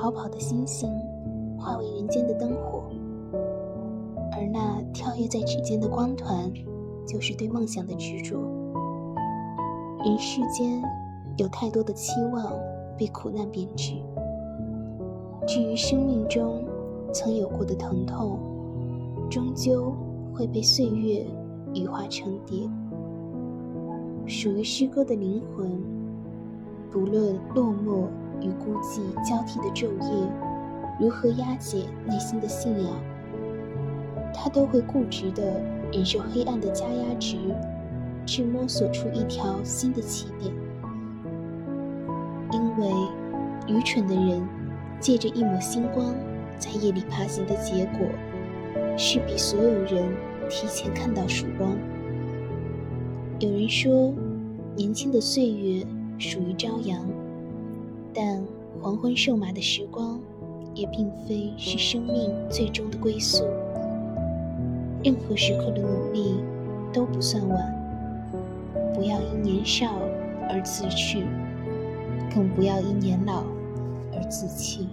逃跑的星星化为人间的灯火，而那跳跃在指尖的光团，就是对梦想的执着。人世间有太多的期望被苦难编织，至于生命中曾有过的疼痛，终究会被岁月羽化成蝶。属于诗歌的灵魂，不论落寞与孤寂交替的昼夜如何压解内心的信仰，他都会固执地忍受黑暗的加压值。去摸索出一条新的起点，因为愚蠢的人借着一抹星光在夜里爬行的结果，是比所有人提前看到曙光。有人说，年轻的岁月属于朝阳，但黄昏瘦马的时光也并非是生命最终的归宿。任何时刻的努力都不算晚。不要因年少而自去，更不要因年老而自弃。